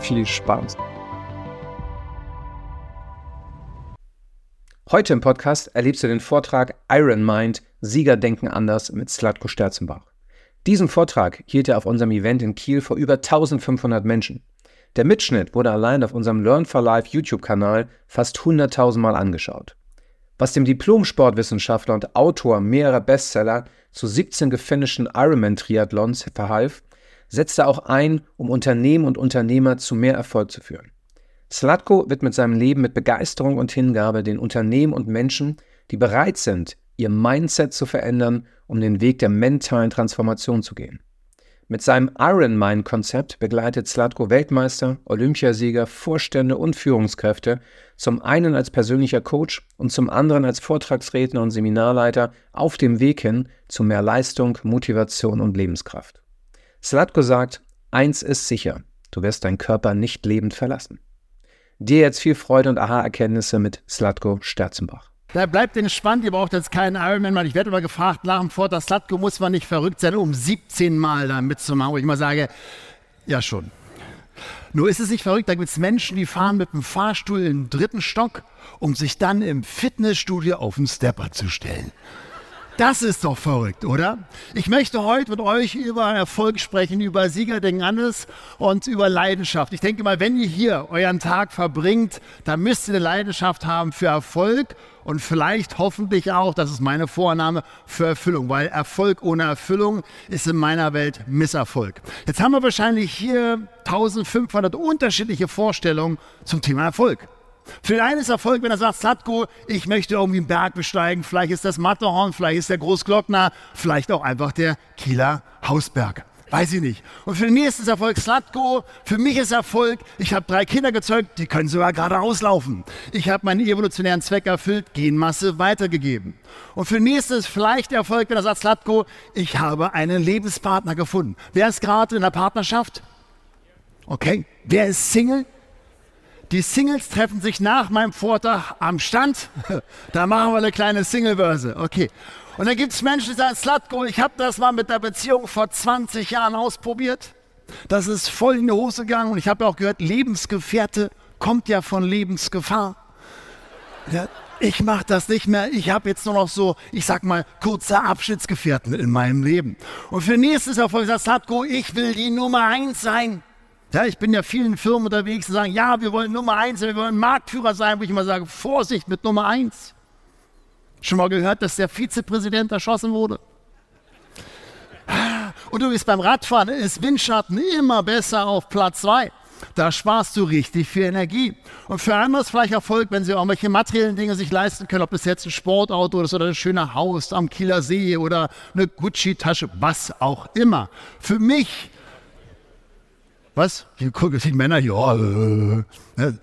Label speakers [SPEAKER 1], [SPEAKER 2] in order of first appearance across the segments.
[SPEAKER 1] viel Spaß. Heute im Podcast erlebst du den Vortrag Iron Mind, Sieger denken anders mit Slatko Sterzenbach. Diesen Vortrag hielt er auf unserem Event in Kiel vor über 1500 Menschen. Der Mitschnitt wurde allein auf unserem Learn for Life YouTube-Kanal fast 100.000 Mal angeschaut. Was dem Diplom-Sportwissenschaftler und Autor mehrerer Bestseller zu 17 gefinischten Ironman-Triathlons verhalf, setzt er auch ein, um Unternehmen und Unternehmer zu mehr Erfolg zu führen. Slatko wird mit seinem Leben mit Begeisterung und Hingabe den Unternehmen und Menschen, die bereit sind, ihr Mindset zu verändern, um den Weg der mentalen Transformation zu gehen. Mit seinem Iron Mind Konzept begleitet Slatko Weltmeister, Olympiasieger, Vorstände und Führungskräfte zum einen als persönlicher Coach und zum anderen als Vortragsredner und Seminarleiter auf dem Weg hin zu mehr Leistung, Motivation und Lebenskraft. Slatko sagt, eins ist sicher, du wirst deinen Körper nicht lebend verlassen. Dir jetzt viel Freude und Aha-Erkenntnisse mit Slatko Sterzenbach.
[SPEAKER 2] Da bleibt entspannt, ihr braucht jetzt keinen Ironman machen. Ich werde immer gefragt, nach dem Vortrag, Slatko muss man nicht verrückt sein, um 17 Mal da mitzumachen, wo ich mal sage, ja schon. Nur ist es nicht verrückt, da gibt es Menschen, die fahren mit dem Fahrstuhl in den dritten Stock, um sich dann im Fitnessstudio auf den Stepper zu stellen. Das ist doch verrückt, oder? Ich möchte heute mit euch über Erfolg sprechen, über Siegerdenken anders und über Leidenschaft. Ich denke mal, wenn ihr hier euren Tag verbringt, dann müsst ihr eine Leidenschaft haben für Erfolg und vielleicht hoffentlich auch, das ist meine Vorname, für Erfüllung, weil Erfolg ohne Erfüllung ist in meiner Welt Misserfolg. Jetzt haben wir wahrscheinlich hier 1500 unterschiedliche Vorstellungen zum Thema Erfolg. Für den einen ist Erfolg, wenn er sagt, Satko, ich möchte irgendwie einen Berg besteigen. Vielleicht ist das Matterhorn, vielleicht ist der Großglockner, vielleicht auch einfach der Kieler Hausberg. Weiß ich nicht. Und für den nächsten ist Erfolg Slatko. Für mich ist Erfolg, ich habe drei Kinder gezeugt, die können sogar geradeaus laufen. Ich habe meinen evolutionären Zweck erfüllt, Genmasse weitergegeben. Und für den nächsten ist vielleicht Erfolg, wenn er sagt, Slatko, ich habe einen Lebenspartner gefunden. Wer ist gerade in der Partnerschaft? Okay. Wer ist Single? Die Singles treffen sich nach meinem Vortrag am Stand. Da machen wir eine kleine Singlebörse. Okay. Und dann gibt es Menschen, die sagen, Slatko, ich habe das mal mit der Beziehung vor 20 Jahren ausprobiert. Das ist voll in die Hose gegangen. Und ich habe auch gehört, Lebensgefährte kommt ja von Lebensgefahr. Ja, ich mache das nicht mehr. Ich habe jetzt nur noch so, ich sag mal, kurze Abschnittsgefährten in meinem Leben. Und für nächstes Erfolg sagt Slatko, ich will die Nummer eins sein. Ja, ich bin ja vielen Firmen unterwegs, die sagen, ja, wir wollen Nummer eins, wir wollen Marktführer sein, wo ich immer sage, Vorsicht mit Nummer eins. Schon mal gehört, dass der Vizepräsident erschossen wurde? Und du bist beim Radfahren, ist Windschatten immer besser auf Platz zwei. Da sparst du richtig viel Energie. Und für andere ist vielleicht Erfolg, wenn sie irgendwelche materiellen Dinge sich leisten können, ob das jetzt ein Sportauto ist oder ein schöner Haus am Kieler See oder eine Gucci-Tasche, was auch immer. Für mich was? Hier gucken die Männer, ja, äh, ne?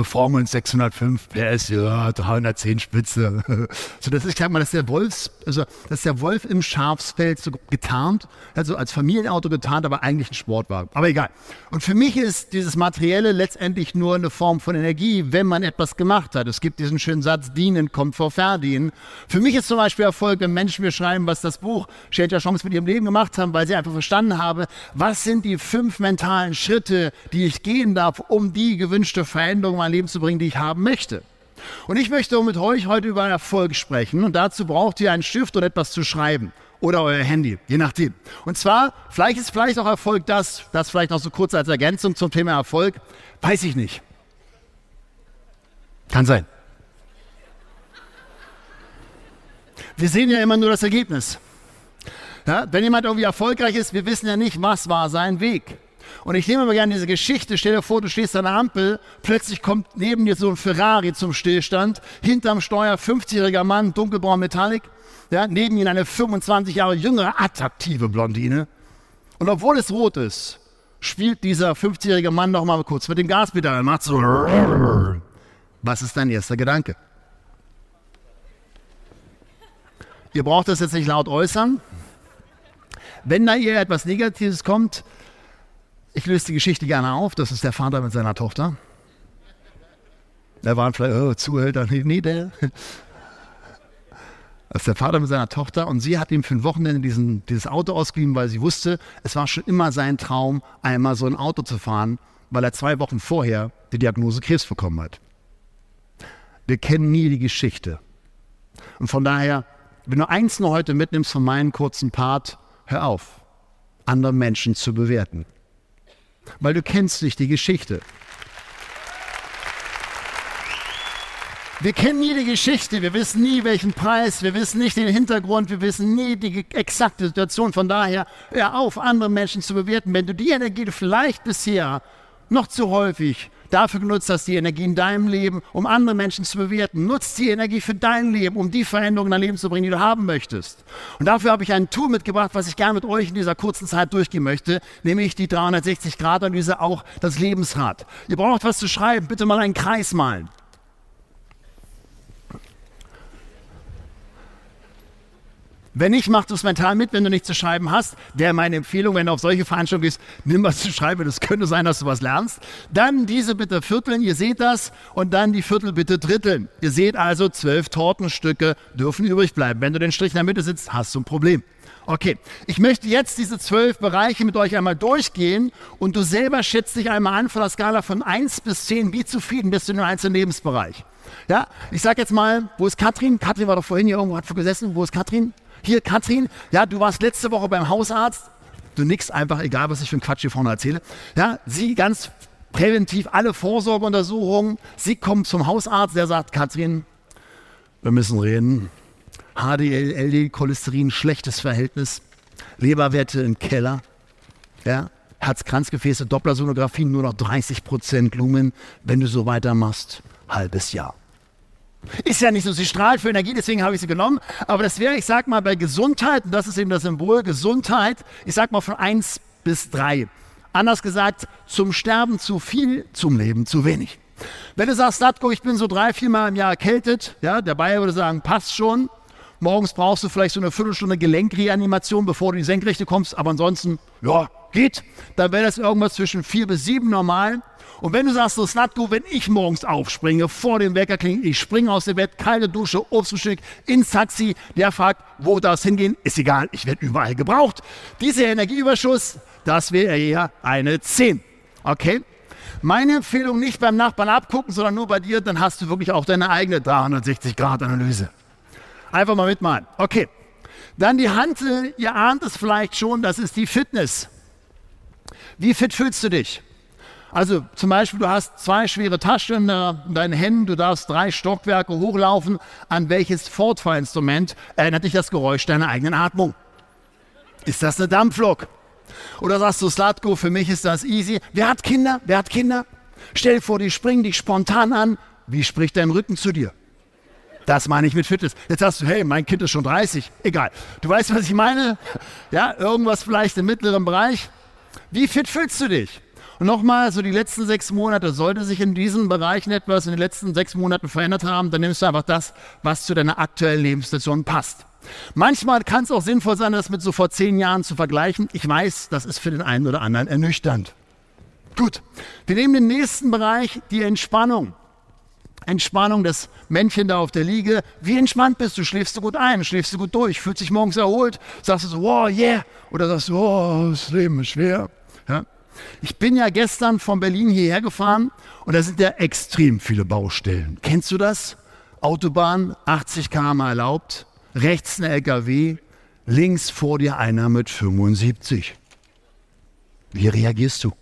[SPEAKER 2] Performance 605 PS, ja, 310 Spitze. so, das ist, ich sag mal, das ist der Wolfs, also, das der Wolf im Schafsfeld so getarnt, also als Familienauto getarnt, aber eigentlich ein Sportwagen. Aber egal. Und für mich ist dieses Materielle letztendlich nur eine Form von Energie, wenn man etwas gemacht hat. Es gibt diesen schönen Satz, dienen kommt vor verdienen. Für mich ist zum Beispiel Erfolg, wenn Menschen mir schreiben, was das Buch Your Chance mit ihrem Leben gemacht haben, weil sie einfach verstanden haben, was sind die fünf mentalen Schritte, die ich gehen darf, um die gewünschte Veränderung mein Leben zu bringen, die ich haben möchte. Und ich möchte mit euch heute über Erfolg sprechen und dazu braucht ihr einen Stift und etwas zu schreiben oder euer Handy, je nachdem. Und zwar, vielleicht ist vielleicht auch Erfolg das, das vielleicht noch so kurz als Ergänzung zum Thema Erfolg, weiß ich nicht. Kann sein. Wir sehen ja immer nur das Ergebnis. Ja, wenn jemand irgendwie erfolgreich ist, wir wissen ja nicht, was war sein Weg. Und ich nehme mal gerne diese Geschichte. Stell dir vor, du stehst an der Ampel, plötzlich kommt neben dir so ein Ferrari zum Stillstand, hinterm Steuer 50-jähriger Mann, dunkelbraun Metallic, ja, neben ihm eine 25 Jahre jüngere, attraktive Blondine. Und obwohl es rot ist, spielt dieser 50-jährige Mann noch mal kurz mit dem Gaspedal, macht so. Was ist dein erster Gedanke? Ihr braucht das jetzt nicht laut äußern. Wenn da ihr etwas Negatives kommt, ich löse die Geschichte gerne auf. Das ist der Vater mit seiner Tochter. Da waren vielleicht oh, Zuhälter, nee, der. Das ist der Vater mit seiner Tochter und sie hat ihm für ein Wochenende diesen, dieses Auto ausgeliehen, weil sie wusste, es war schon immer sein Traum, einmal so ein Auto zu fahren, weil er zwei Wochen vorher die Diagnose Krebs bekommen hat. Wir kennen nie die Geschichte. Und von daher, wenn du eins nur heute mitnimmst von meinem kurzen Part, hör auf, andere Menschen zu bewerten. Weil du kennst nicht die Geschichte. Wir kennen nie die Geschichte, wir wissen nie welchen Preis, wir wissen nicht den Hintergrund, wir wissen nie die exakte Situation. Von daher, hör auf, andere Menschen zu bewerten. Wenn du die Energie, vielleicht bisher noch zu häufig dafür genutzt hast, die Energie in deinem Leben, um andere Menschen zu bewerten, nutzt die Energie für dein Leben, um die Veränderungen in dein Leben zu bringen, die du haben möchtest. Und dafür habe ich ein Tool mitgebracht, was ich gerne mit euch in dieser kurzen Zeit durchgehen möchte, nämlich die 360-Grad-Analyse, auch das Lebensrad. Ihr braucht was zu schreiben, bitte mal einen Kreis malen. Wenn nicht, mach es mental mit, wenn du nichts zu schreiben hast. Der meine Empfehlung, wenn du auf solche Veranstaltungen gehst, nimm was zu schreiben. Das könnte sein, dass du was lernst. Dann diese bitte vierteln, ihr seht das. Und dann die Viertel bitte dritteln. Ihr seht also, zwölf Tortenstücke dürfen übrig bleiben. Wenn du den Strich in der Mitte sitzt, hast du ein Problem. Okay, ich möchte jetzt diese zwölf Bereiche mit euch einmal durchgehen und du selber schätzt dich einmal an von der Skala von 1 bis 10, wie zufrieden bist du in einem einzelnen Lebensbereich. Ja, ich sag jetzt mal, wo ist Katrin? Katrin war doch vorhin hier irgendwo, hat gesessen. Wo ist Katrin? Hier, Katrin, ja, du warst letzte Woche beim Hausarzt. Du nix einfach, egal was ich für einen Quatsch hier vorne erzähle. Ja, sie ganz präventiv alle Vorsorgeuntersuchungen. Sie kommt zum Hausarzt, der sagt, Katrin, wir müssen reden. HDL, LDL, Cholesterin, schlechtes Verhältnis. Leberwerte im Keller. Ja, Herz-Kranzgefäße, Dopplersonographie, nur noch 30 Prozent Lumen. Wenn du so weitermachst, halbes Jahr. Ist ja nicht so, sie strahlt für Energie, deswegen habe ich sie genommen. Aber das wäre, ich sag mal, bei Gesundheit, und das ist eben das Symbol, Gesundheit, ich sag mal von 1 bis 3. Anders gesagt, zum Sterben zu viel, zum Leben zu wenig. Wenn du sagst, Latko, ich bin so drei, vier Mal im Jahr erkältet, ja, der Bayer würde sagen, passt schon. Morgens brauchst du vielleicht so eine Viertelstunde Gelenkreanimation, bevor du in die Senkrechte kommst, aber ansonsten, ja, geht. Dann wäre das irgendwas zwischen vier bis sieben normal. Und wenn du sagst, so Snatko, wenn ich morgens aufspringe, vor dem Wecker klingt, ich springe aus dem Bett, kalte Dusche, Obstfrühstück, ins Taxi, der fragt, wo darf es hingehen, ist egal, ich werde überall gebraucht. Dieser Energieüberschuss, das wäre eher eine 10. Okay? Meine Empfehlung nicht beim Nachbarn abgucken, sondern nur bei dir, dann hast du wirklich auch deine eigene 360-Grad-Analyse. Einfach mal mitmalen. Okay. Dann die Hand, ihr ahnt es vielleicht schon, das ist die Fitness. Wie fit fühlst du dich? Also zum Beispiel, du hast zwei schwere Taschen in deinen Händen, du darfst drei Stockwerke hochlaufen. An welches Fortfahrinstrument erinnert dich das Geräusch deiner eigenen Atmung? Ist das eine Dampflok? Oder sagst du, Slatko, für mich ist das easy. Wer hat Kinder? Wer hat Kinder? Stell dir vor, die springen dich spontan an. Wie spricht dein Rücken zu dir? Das meine ich mit Fitness. Jetzt sagst du, hey, mein Kind ist schon 30. Egal. Du weißt, was ich meine? Ja, irgendwas vielleicht im mittleren Bereich. Wie fit fühlst du dich? Und nochmal, so die letzten sechs Monate, sollte sich in diesen Bereichen etwas in den letzten sechs Monaten verändert haben, dann nimmst du einfach das, was zu deiner aktuellen Lebenssituation passt. Manchmal kann es auch sinnvoll sein, das mit so vor zehn Jahren zu vergleichen. Ich weiß, das ist für den einen oder anderen ernüchternd. Gut, wir nehmen den nächsten Bereich, die Entspannung. Entspannung, das Männchen da auf der Liege. Wie entspannt bist du? Schläfst du gut ein? Schläfst du gut durch? Fühlst dich morgens erholt? Sagst du so, wow, yeah? Oder sagst du, oh, das Leben ist schwer? Ja? Ich bin ja gestern von Berlin hierher gefahren und da sind ja extrem viele Baustellen. Kennst du das? Autobahn, 80 km erlaubt, rechts ein LKW, links vor dir einer mit 75. Wie reagierst du?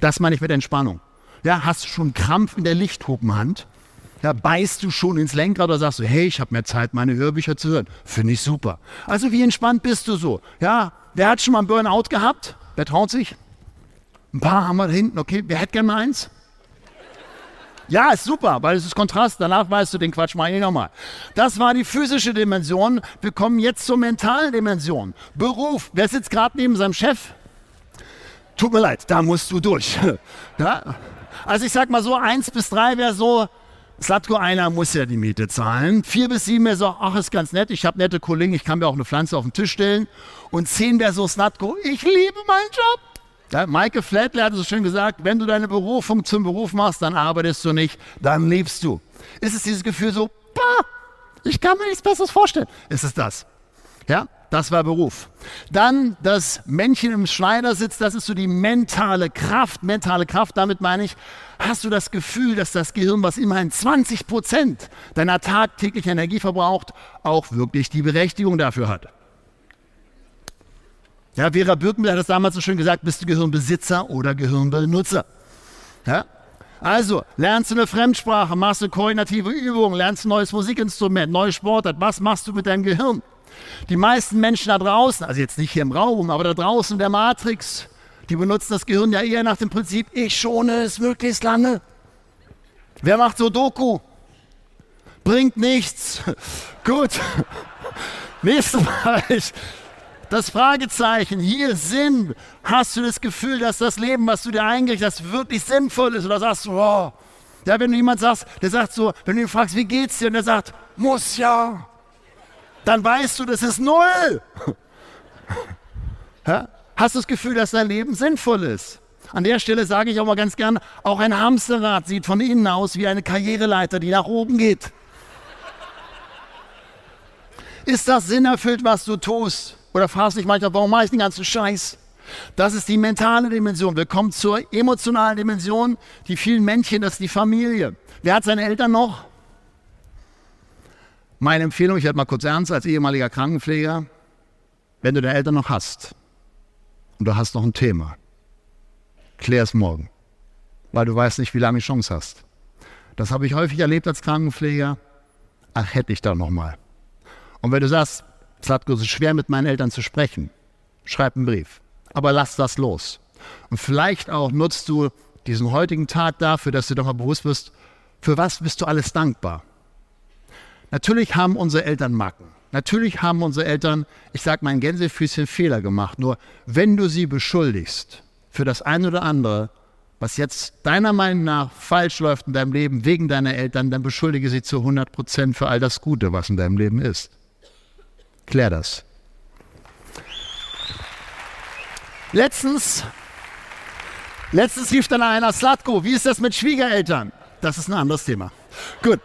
[SPEAKER 2] Das meine ich mit Entspannung. Ja, hast du schon Krampf in der Lichthupenhand? Ja, beißt du schon ins Lenkrad oder sagst du, hey, ich habe mehr Zeit, meine Hörbücher zu hören. Finde ich super. Also wie entspannt bist du so? Ja, wer hat schon mal einen Burnout gehabt? Wer traut sich? Ein paar haben wir da hinten, okay. Wer hätte gerne mal eins? Ja, ist super, weil es ist Kontrast. Danach weißt du den Quatsch mal ich nochmal. Das war die physische Dimension. Wir kommen jetzt zur mentalen Dimension. Beruf. Wer sitzt gerade neben seinem Chef? tut mir leid, da musst du durch. Ja? Also ich sag mal so, eins bis drei wäre so, Slatko, einer muss ja die Miete zahlen. Vier bis sieben wäre so, ach, ist ganz nett, ich habe nette Kollegen, ich kann mir auch eine Pflanze auf den Tisch stellen. Und zehn wäre so, Slatko, ich liebe meinen Job. Ja, Maike Flatley hat so schön gesagt, wenn du deine Berufung zum Beruf machst, dann arbeitest du nicht, dann lebst du. Ist es dieses Gefühl so, bah, ich kann mir nichts Besseres vorstellen. Ist es das? Ja, das war Beruf. Dann das Männchen im Schneidersitz, das ist so die mentale Kraft. Mentale Kraft, damit meine ich, hast du das Gefühl, dass das Gehirn, was immerhin 20 Prozent deiner tagtäglichen Energie verbraucht, auch wirklich die Berechtigung dafür hat. Ja, Vera Birkenbill hat das damals so schön gesagt, bist du Gehirnbesitzer oder Gehirnbenutzer? Ja? Also, lernst du eine Fremdsprache, machst du koordinative Übungen, lernst ein neues Musikinstrument, neue Sportart, was machst du mit deinem Gehirn? Die meisten Menschen da draußen, also jetzt nicht hier im Raum, aber da draußen der Matrix, die benutzen das Gehirn ja eher nach dem Prinzip, ich schone es möglichst lange. Wer macht so Doku? Bringt nichts. Gut. Nächster Bereich. Das Fragezeichen, hier Sinn. Hast du das Gefühl, dass das Leben, was du dir eingerichtet hast, wirklich sinnvoll ist? Oder sagst du, oh. Ja, wenn du jemand sagst, der sagt so, wenn du ihn fragst, wie geht's dir? Und der sagt, muss ja dann weißt du, das ist null. Hast du das Gefühl, dass dein Leben sinnvoll ist? An der Stelle sage ich auch mal ganz gern, auch ein Hamsterrad sieht von innen aus wie eine Karriereleiter, die nach oben geht. Ist das sinnerfüllt, was du tust? Oder fragst dich manchmal, warum mache ich den ganzen Scheiß? Das ist die mentale Dimension. Wir kommen zur emotionalen Dimension. Die vielen Männchen, das ist die Familie. Wer hat seine Eltern noch? Meine Empfehlung, ich werde mal kurz ernst, als ehemaliger Krankenpfleger, wenn du deine Eltern noch hast und du hast noch ein Thema, klär es morgen, weil du weißt nicht, wie lange du Chance hast. Das habe ich häufig erlebt als Krankenpfleger. Ach, hätte ich da noch mal. Und wenn du sagst, es hat so schwer mit meinen Eltern zu sprechen, schreib einen Brief. Aber lass das los. Und vielleicht auch nutzt du diesen heutigen Tag dafür, dass du doch mal bewusst wirst, für was bist du alles dankbar? Natürlich haben unsere Eltern Macken. Natürlich haben unsere Eltern, ich sage mal ein Gänsefüßchen, Fehler gemacht. Nur wenn du sie beschuldigst für das eine oder andere, was jetzt deiner Meinung nach falsch läuft in deinem Leben wegen deiner Eltern, dann beschuldige sie zu 100 Prozent für all das Gute, was in deinem Leben ist. Klär das. Letztens, letztens rief dann einer, Slatko, wie ist das mit Schwiegereltern? Das ist ein anderes Thema. Gut.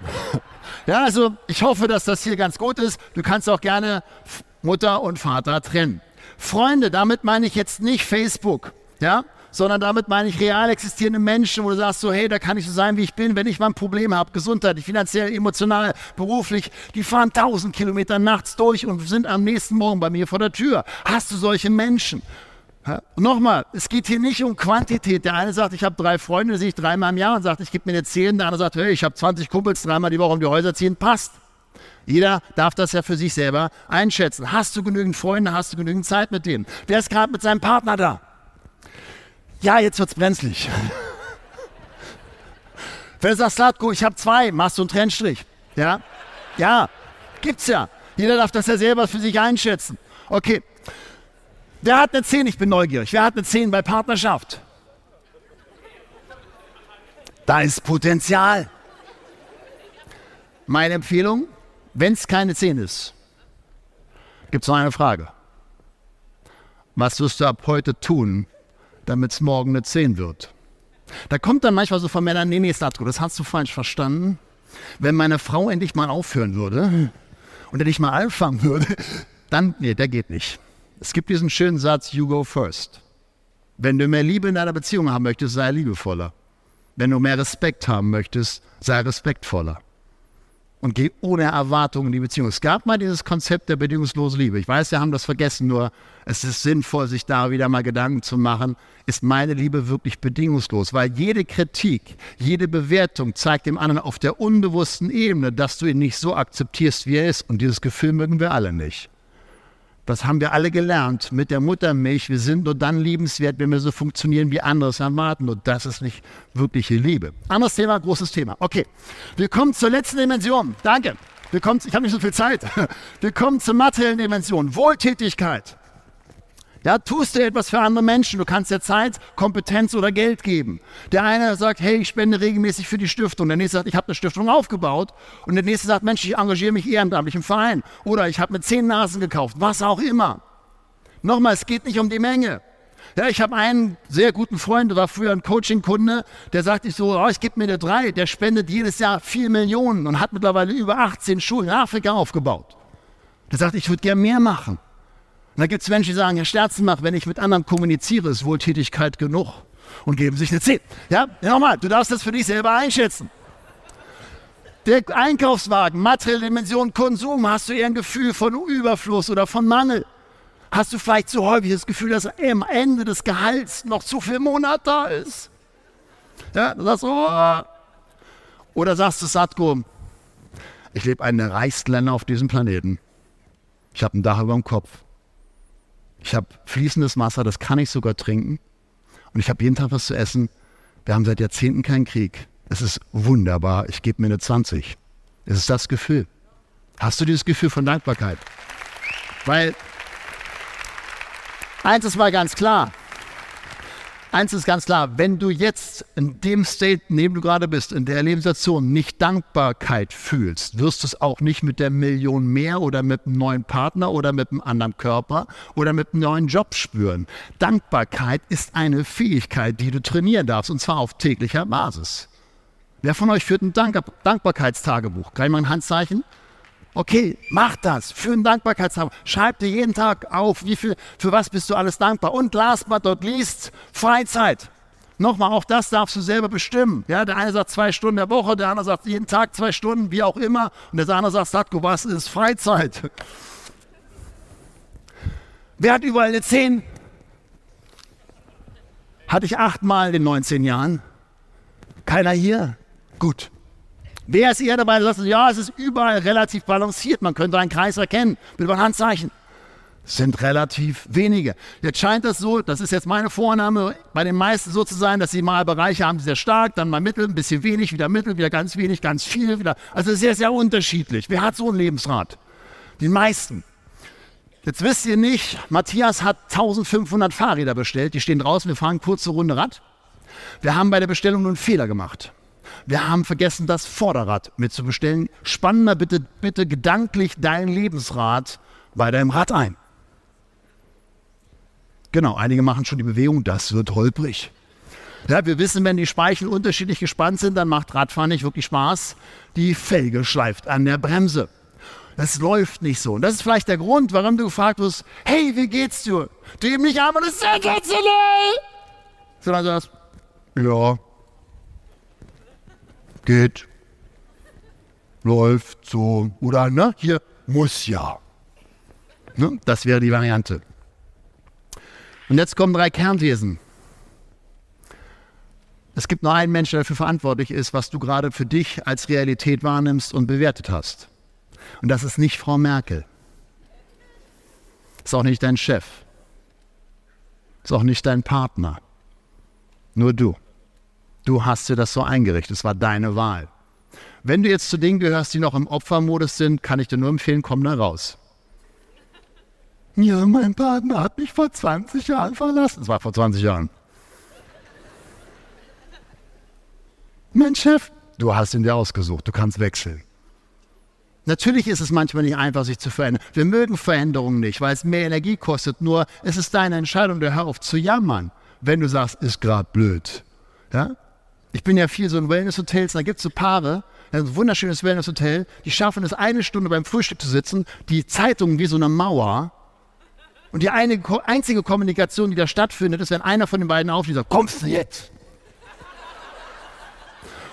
[SPEAKER 2] Ja, also ich hoffe, dass das hier ganz gut ist. Du kannst auch gerne Mutter und Vater trennen. Freunde, damit meine ich jetzt nicht Facebook, ja, sondern damit meine ich real existierende Menschen, wo du sagst so, hey, da kann ich so sein, wie ich bin, wenn ich mal ein Problem habe, gesundheitlich, finanziell, emotional, beruflich, die fahren tausend Kilometer nachts durch und sind am nächsten Morgen bei mir vor der Tür. Hast du solche Menschen? Nochmal, es geht hier nicht um Quantität. Der eine sagt, ich habe drei Freunde, die sehe ich dreimal im Jahr und sagt, ich gebe mir eine 10. Der andere sagt, hey, ich habe 20 Kumpels, dreimal die Woche um die Häuser ziehen, passt. Jeder darf das ja für sich selber einschätzen. Hast du genügend Freunde, hast du genügend Zeit mit denen? Wer ist gerade mit seinem Partner da? Ja, jetzt wird's brenzlig. Wenn du sagst, Slatko, ich habe zwei, machst du einen Trennstrich. Ja? Ja, gibt's ja. Jeder darf das ja selber für sich einschätzen. Okay, Wer hat eine 10? Ich bin neugierig. Wer hat eine 10 bei Partnerschaft? Da ist Potenzial. Meine Empfehlung, wenn es keine 10 ist, gibt es noch eine Frage. Was wirst du ab heute tun, damit es morgen eine 10 wird? Da kommt dann manchmal so von Männern, nee, nee, Statko, das hast du falsch verstanden. Wenn meine Frau endlich mal aufhören würde und dich mal anfangen würde, dann, nee, der geht nicht. Es gibt diesen schönen Satz, you go first. Wenn du mehr Liebe in deiner Beziehung haben möchtest, sei liebevoller. Wenn du mehr Respekt haben möchtest, sei respektvoller. Und geh ohne Erwartungen in die Beziehung. Es gab mal dieses Konzept der bedingungslosen Liebe. Ich weiß, wir haben das vergessen, nur es ist sinnvoll, sich da wieder mal Gedanken zu machen. Ist meine Liebe wirklich bedingungslos? Weil jede Kritik, jede Bewertung zeigt dem anderen auf der unbewussten Ebene, dass du ihn nicht so akzeptierst, wie er ist. Und dieses Gefühl mögen wir alle nicht. Das haben wir alle gelernt mit der Muttermilch. Wir sind nur dann liebenswert, wenn wir so funktionieren, wie andere es erwarten. Und das ist nicht wirkliche Liebe. Anderes Thema, großes Thema. Okay, wir kommen zur letzten Dimension. Danke. Wir kommen, ich habe nicht so viel Zeit. Wir kommen zur materiellen Dimension. Wohltätigkeit. Ja, tust du etwas für andere Menschen. Du kannst ja Zeit, Kompetenz oder Geld geben. Der eine sagt, hey, ich spende regelmäßig für die Stiftung. Der nächste sagt, ich habe eine Stiftung aufgebaut. Und der nächste sagt, Mensch, ich engagiere mich ehrenamtlich im Verein. Oder ich habe mir zehn Nasen gekauft. Was auch immer. Nochmal, es geht nicht um die Menge. Ja, ich habe einen sehr guten Freund, der war früher ein Coaching-Kunde, der sagt ich so, oh, ich gebe mir eine drei, der spendet jedes Jahr vier Millionen und hat mittlerweile über 18 Schulen in Afrika aufgebaut. Der sagt, ich würde gerne mehr machen. Und da gibt es Menschen, die sagen, Herr Sterzenbach, wenn ich mit anderen kommuniziere, ist Wohltätigkeit genug und geben sich eine 10. Ja, nochmal, du darfst das für dich selber einschätzen. Der Einkaufswagen, materielle Dimension, Konsum, hast du eher ein Gefühl von Überfluss oder von Mangel? Hast du vielleicht so häufig das Gefühl, dass am Ende des Gehalts noch zu viel Monat da ist? Ja, du sagst, oh. Oder sagst du, Satko, ich lebe einen der reichsten Länder auf diesem Planeten. Ich habe ein Dach über dem Kopf. Ich habe fließendes Wasser, das kann ich sogar trinken. Und ich habe jeden Tag was zu essen. Wir haben seit Jahrzehnten keinen Krieg. Es ist wunderbar. Ich gebe mir eine 20. Es ist das Gefühl. Hast du dieses Gefühl von Dankbarkeit? Weil eins ist mal ganz klar. Eins ist ganz klar, wenn du jetzt in dem State, in dem du gerade bist, in der Lebenssituation nicht Dankbarkeit fühlst, wirst du es auch nicht mit der Million mehr oder mit einem neuen Partner oder mit einem anderen Körper oder mit einem neuen Job spüren. Dankbarkeit ist eine Fähigkeit, die du trainieren darfst und zwar auf täglicher Basis. Wer von euch führt ein Dank Dankbarkeitstagebuch? Kann ich mal ein Handzeichen? Okay, mach das. Für ein Dankbarkeitstag. Schreib dir jeden Tag auf, wie viel, für was bist du alles dankbar. Und last but not least, Freizeit. Nochmal, auch das darfst du selber bestimmen. Ja, der eine sagt zwei Stunden der Woche, der andere sagt jeden Tag zwei Stunden, wie auch immer. Und der andere sagt, Satko, was ist Freizeit? Wer hat überall eine 10? Hatte ich achtmal in den 19 Jahren. Keiner hier? Gut. Wer ist eher dabei, sagt, ja, es ist überall relativ balanciert. Man könnte einen Kreis erkennen mit einem Handzeichen. Sind relativ wenige. Jetzt scheint das so, das ist jetzt meine Vornahme, bei den meisten so zu sein, dass sie mal Bereiche haben, die sehr stark, dann mal mittel, ein bisschen wenig, wieder mittel, wieder ganz wenig, ganz viel, wieder. Also sehr, sehr unterschiedlich. Wer hat so einen Lebensrat? Die meisten. Jetzt wisst ihr nicht, Matthias hat 1500 Fahrräder bestellt, die stehen draußen, wir fahren kurze Runde Rad. Wir haben bei der Bestellung nur einen Fehler gemacht. Wir haben vergessen, das Vorderrad mitzubestellen. Spann mal bitte, bitte gedanklich dein Lebensrad bei deinem Rad ein. Genau, einige machen schon die Bewegung, das wird holprig. Ja, wir wissen, wenn die Speichen unterschiedlich gespannt sind, dann macht Radfahren nicht wirklich Spaß. Die Felge schleift an der Bremse. Das läuft nicht so. Und das ist vielleicht der Grund, warum du gefragt wirst, hey, wie geht's dir? Du eben nicht einmal, das sensationell! Sondern du sagst, ja, geht, läuft so oder ne, hier muss ja. Ne? Das wäre die Variante. Und jetzt kommen drei Kernthesen. Es gibt nur einen Menschen, der dafür verantwortlich ist, was du gerade für dich als Realität wahrnimmst und bewertet hast. Und das ist nicht Frau Merkel. Ist auch nicht dein Chef. Ist auch nicht dein Partner. Nur du. Du hast dir das so eingerichtet. Es war deine Wahl. Wenn du jetzt zu denen gehörst, die noch im Opfermodus sind, kann ich dir nur empfehlen, komm da raus. Ja, mein Partner hat mich vor 20 Jahren verlassen. Es war vor 20 Jahren. Mein Chef, du hast ihn dir ausgesucht, du kannst wechseln. Natürlich ist es manchmal nicht einfach, sich zu verändern. Wir mögen Veränderungen nicht, weil es mehr Energie kostet. Nur es ist deine Entscheidung, hör auf zu jammern, wenn du sagst, ist gerade blöd. Ja? Ich bin ja viel so in Wellness-Hotels, da gibt es so Paare, ein wunderschönes Wellness-Hotel, die schaffen es eine Stunde beim Frühstück zu sitzen, die Zeitungen wie so eine Mauer. Und die eine, einzige Kommunikation, die da stattfindet, ist, wenn einer von den beiden aufsteht und sagt, kommst du jetzt?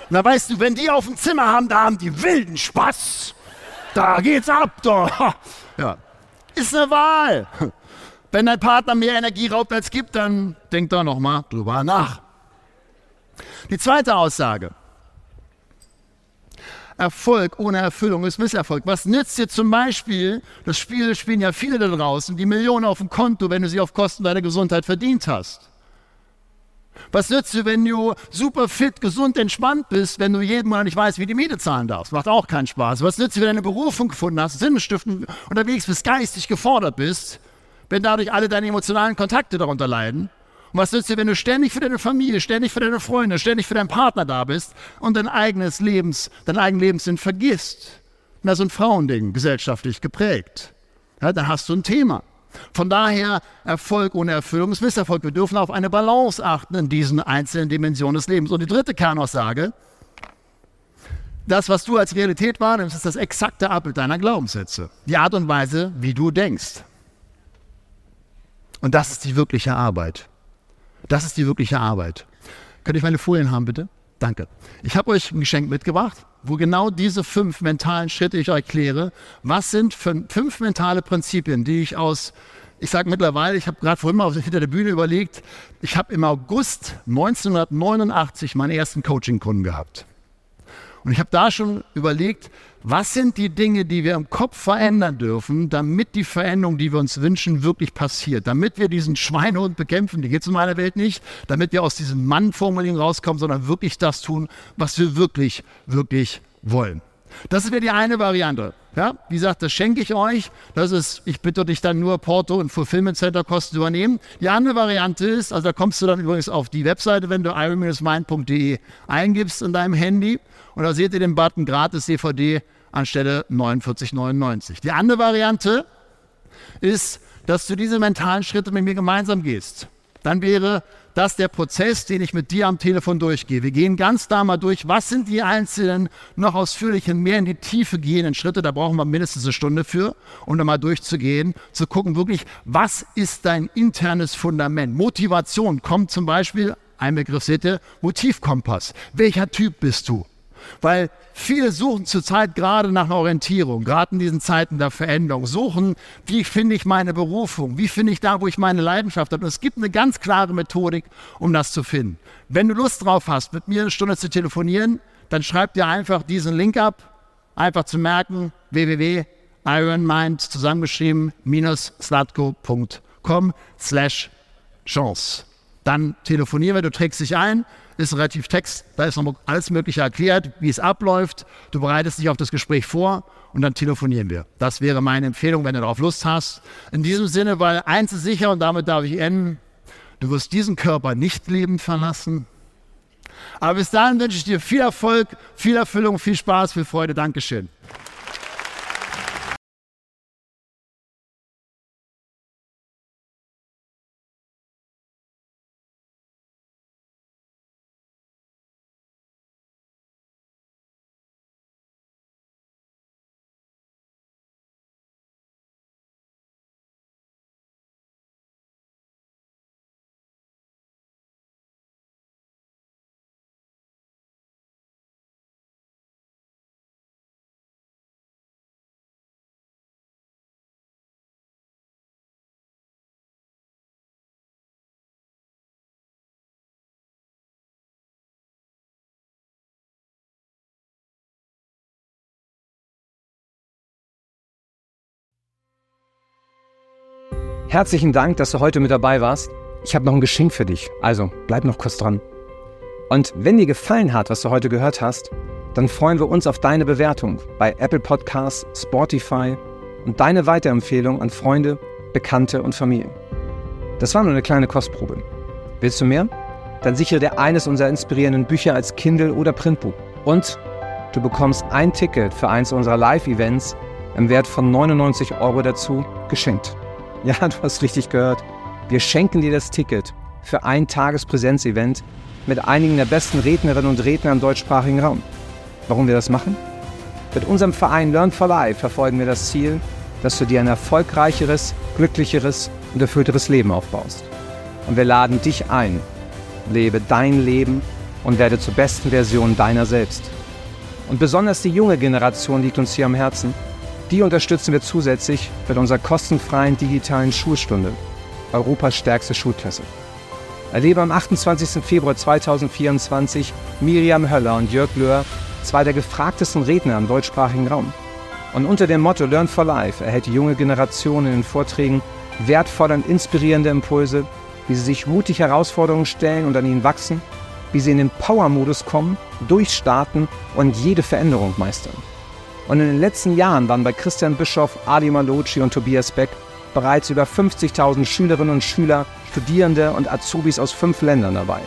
[SPEAKER 2] Und da weißt du, wenn die auf dem Zimmer haben, da haben die wilden Spaß. Da geht's ab, da. Ja. Ist eine Wahl. Wenn dein Partner mehr Energie raubt als gibt, dann denk da nochmal drüber nach. Die zweite Aussage. Erfolg ohne Erfüllung ist Misserfolg. Was nützt dir zum Beispiel, das Spiel spielen ja viele da draußen, die Millionen auf dem Konto, wenn du sie auf Kosten deiner Gesundheit verdient hast? Was nützt dir, wenn du super fit, gesund, entspannt bist, wenn du jeden Monat nicht weißt, wie die Miete zahlen darfst? Macht auch keinen Spaß. Was nützt dir, wenn du eine Berufung gefunden hast, Sinnstiften unterwegs bist, geistig gefordert bist, wenn dadurch alle deine emotionalen Kontakte darunter leiden? Und was nützt dir, wenn du ständig für deine Familie, ständig für deine Freunde, ständig für deinen Partner da bist und dein eigenes Lebens, deinen eigenen Lebenssinn vergisst? Na, so ein Frauending, gesellschaftlich geprägt. Ja, dann hast du ein Thema. Von daher Erfolg ohne Erfüllung ist Misserfolg. Wir dürfen auf eine Balance achten in diesen einzelnen Dimensionen des Lebens. Und die dritte Kernaussage, das, was du als Realität wahrnimmst, ist das exakte Abbild deiner Glaubenssätze. Die Art und Weise, wie du denkst. Und das ist die wirkliche Arbeit. Das ist die wirkliche Arbeit. Könnt ich meine Folien haben, bitte? Danke. Ich habe euch ein Geschenk mitgebracht, wo genau diese fünf mentalen Schritte ich euch erkläre. Was sind fünf mentale Prinzipien, die ich aus, ich sage mittlerweile, ich habe gerade vorhin mal hinter der Bühne überlegt, ich habe im August 1989 meinen ersten Coaching-Kunden gehabt. Und ich habe da schon überlegt, was sind die Dinge, die wir im Kopf verändern dürfen, damit die Veränderung, die wir uns wünschen, wirklich passiert? Damit wir diesen Schweinehund bekämpfen, die geht es in meiner Welt nicht, damit wir aus diesem Mann-Formulierung rauskommen, sondern wirklich das tun, was wir wirklich, wirklich wollen. Das wäre die eine Variante. Ja, wie gesagt, das schenke ich euch. Das ist, ich bitte dich dann nur Porto und Fulfillment Center Kosten übernehmen. Die andere Variante ist, also da kommst du dann übrigens auf die Webseite, wenn du iron-mind.de eingibst in deinem Handy und da seht ihr den Button gratis DVD anstelle 49,99. Die andere Variante ist, dass du diese mentalen Schritte mit mir gemeinsam gehst. Dann wäre das der Prozess, den ich mit dir am Telefon durchgehe. Wir gehen ganz da mal durch, was sind die einzelnen, noch ausführlichen, mehr in die Tiefe gehenden Schritte. Da brauchen wir mindestens eine Stunde für, um da mal durchzugehen, zu gucken wirklich, was ist dein internes Fundament. Motivation kommt zum Beispiel, ein Begriff seht ihr, Motivkompass. Welcher Typ bist du? Weil viele suchen zurzeit gerade nach einer Orientierung, gerade in diesen Zeiten der Veränderung, suchen, wie finde ich meine Berufung, wie finde ich da, wo ich meine Leidenschaft habe. Und es gibt eine ganz klare Methodik, um das zu finden. Wenn du Lust drauf hast, mit mir eine Stunde zu telefonieren, dann schreib dir einfach diesen Link ab, einfach zu merken, www.ironmind zusammengeschrieben slatko.com slash Chance. Dann telefonieren wir, du trägst dich ein, ist relativ Text, da ist noch alles Mögliche erklärt, wie es abläuft. Du bereitest dich auf das Gespräch vor und dann telefonieren wir. Das wäre meine Empfehlung, wenn du darauf Lust hast. In diesem Sinne, weil eins ist sicher und damit darf ich enden, du wirst diesen Körper nicht lebend verlassen. Aber bis dahin wünsche ich dir viel Erfolg, viel Erfüllung, viel Spaß, viel Freude. Dankeschön.
[SPEAKER 1] Herzlichen Dank, dass du heute mit dabei warst. Ich habe noch ein Geschenk für dich, also bleib noch kurz dran. Und wenn dir gefallen hat, was du heute gehört hast, dann freuen wir uns auf deine Bewertung bei Apple Podcasts, Spotify und deine Weiterempfehlung an Freunde, Bekannte und Familie. Das war nur eine kleine Kostprobe. Willst du mehr? Dann sichere dir eines unserer inspirierenden Bücher als Kindle oder Printbuch. Und du bekommst ein Ticket für eins unserer Live-Events im Wert von 99 Euro dazu geschenkt. Ja, du hast richtig gehört. Wir schenken dir das Ticket für ein Tagespräsenzevent mit einigen der besten Rednerinnen und Redner im deutschsprachigen Raum. Warum wir das machen? Mit unserem Verein Learn for Life verfolgen wir das Ziel, dass du dir ein erfolgreicheres, glücklicheres und erfüllteres Leben aufbaust. Und wir laden dich ein. Lebe dein Leben und werde zur besten Version deiner selbst. Und besonders die junge Generation liegt uns hier am Herzen die unterstützen wir zusätzlich mit unserer kostenfreien digitalen Schulstunde, Europas stärkste Schulklasse. Erlebe am 28. Februar 2024 Miriam Höller und Jörg Löhr, zwei der gefragtesten Redner im deutschsprachigen Raum. Und unter dem Motto Learn for Life erhält die junge Generation in den Vorträgen wertvolle und inspirierende Impulse, wie sie sich mutig Herausforderungen stellen und an ihnen wachsen, wie sie in den Power-Modus kommen, durchstarten und jede Veränderung meistern. Und in den letzten Jahren waren bei Christian Bischoff, Ali Malocci und Tobias Beck bereits über 50.000 Schülerinnen und Schüler, Studierende und Azubis aus fünf Ländern dabei.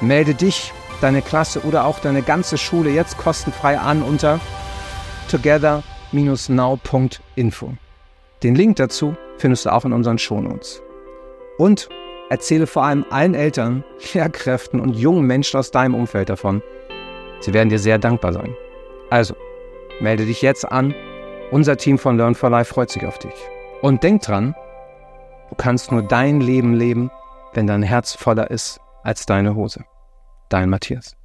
[SPEAKER 1] Melde dich, deine Klasse oder auch deine ganze Schule jetzt kostenfrei an unter together-now.info. Den Link dazu findest du auch in unseren Shownotes. Und erzähle vor allem allen Eltern, Lehrkräften und jungen Menschen aus deinem Umfeld davon. Sie werden dir sehr dankbar sein. Also, melde dich jetzt an. Unser Team von Learn for Life freut sich auf dich. Und denk dran, du kannst nur dein Leben leben, wenn dein Herz voller ist als deine Hose. Dein Matthias.